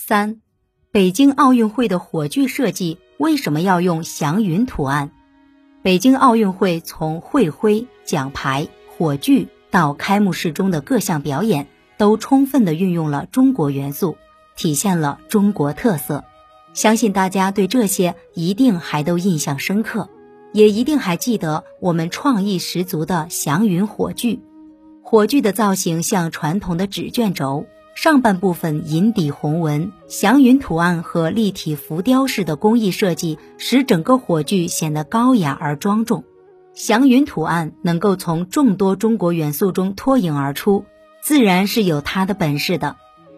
三，北京奥运会的火炬设计为什么要用祥云图案？北京奥运会从会徽、奖牌、火炬到开幕式中的各项表演，都充分的运用了中国元素，体现了中国特色。相信大家对这些一定还都印象深刻，也一定还记得我们创意十足的祥云火炬。火炬的造型像传统的纸卷轴。上半部分银底红纹祥云图案和立体浮雕式的工艺设计，使整个火炬显得高雅而庄重。祥云图案能够从众多中国元素中脱颖而出，自然是有它的本事的。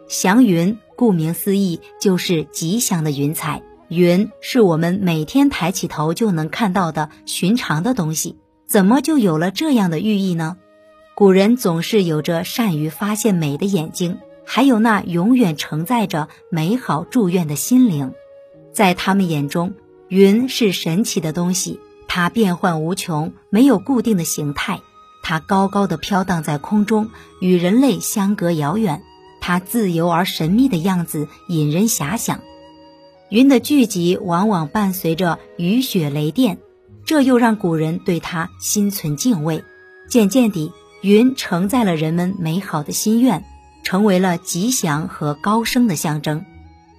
祥云顾名思义就是吉祥的云彩，云是我们每天抬起头就能看到的寻常的东西，怎么就有了这样的寓意呢？古人总是有着善于发现美的眼睛。还有那永远承载着美好祝愿的心灵，在他们眼中，云是神奇的东西，它变幻无穷，没有固定的形态，它高高的飘荡在空中，与人类相隔遥远，它自由而神秘的样子引人遐想。云的聚集往往伴随着雨雪雷电，这又让古人对它心存敬畏。渐渐地，云承载了人们美好的心愿。成为了吉祥和高升的象征。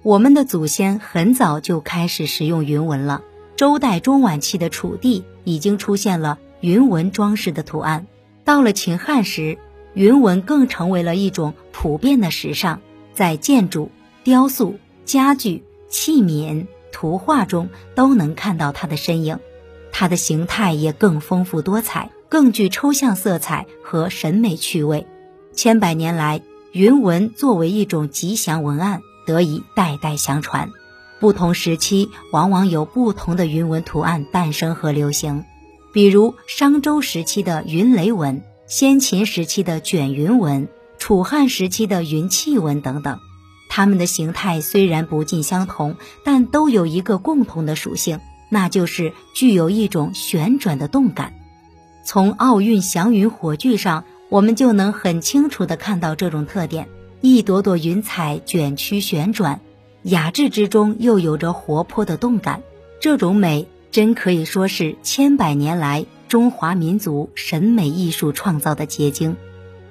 我们的祖先很早就开始使用云纹了。周代中晚期的楚地已经出现了云纹装饰的图案。到了秦汉时，云纹更成为了一种普遍的时尚，在建筑、雕塑、家具、器皿、图画中都能看到它的身影。它的形态也更丰富多彩，更具抽象色彩和审美趣味。千百年来。云纹作为一种吉祥文案，得以代代相传。不同时期往往有不同的云纹图案诞生和流行，比如商周时期的云雷纹、先秦时期的卷云纹、楚汉时期的云气纹等等。它们的形态虽然不尽相同，但都有一个共同的属性，那就是具有一种旋转的动感。从奥运祥云火炬上。我们就能很清楚地看到这种特点：一朵朵云彩卷曲旋转，雅致之中又有着活泼的动感。这种美真可以说是千百年来中华民族审美艺术创造的结晶。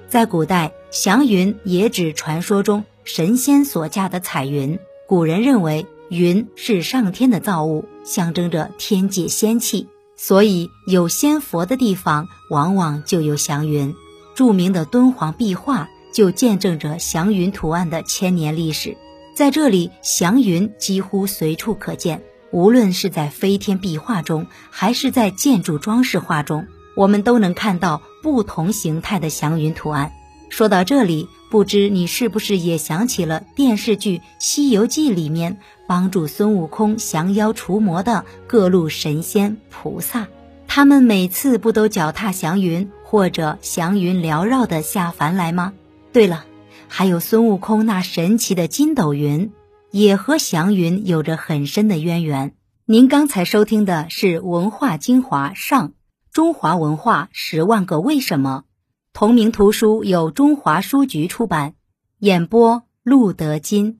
在古代，祥云也指传说中神仙所驾的彩云。古人认为云是上天的造物，象征着天界仙气，所以有仙佛的地方往往就有祥云。著名的敦煌壁画就见证着祥云图案的千年历史，在这里，祥云几乎随处可见。无论是在飞天壁画中，还是在建筑装饰画中，我们都能看到不同形态的祥云图案。说到这里，不知你是不是也想起了电视剧《西游记》里面帮助孙悟空降妖除魔的各路神仙菩萨？他们每次不都脚踏祥云？或者祥云缭绕的下凡来吗？对了，还有孙悟空那神奇的筋斗云，也和祥云有着很深的渊源。您刚才收听的是《文化精华上中华文化十万个为什么》，同名图书由中华书局出版，演播陆德金。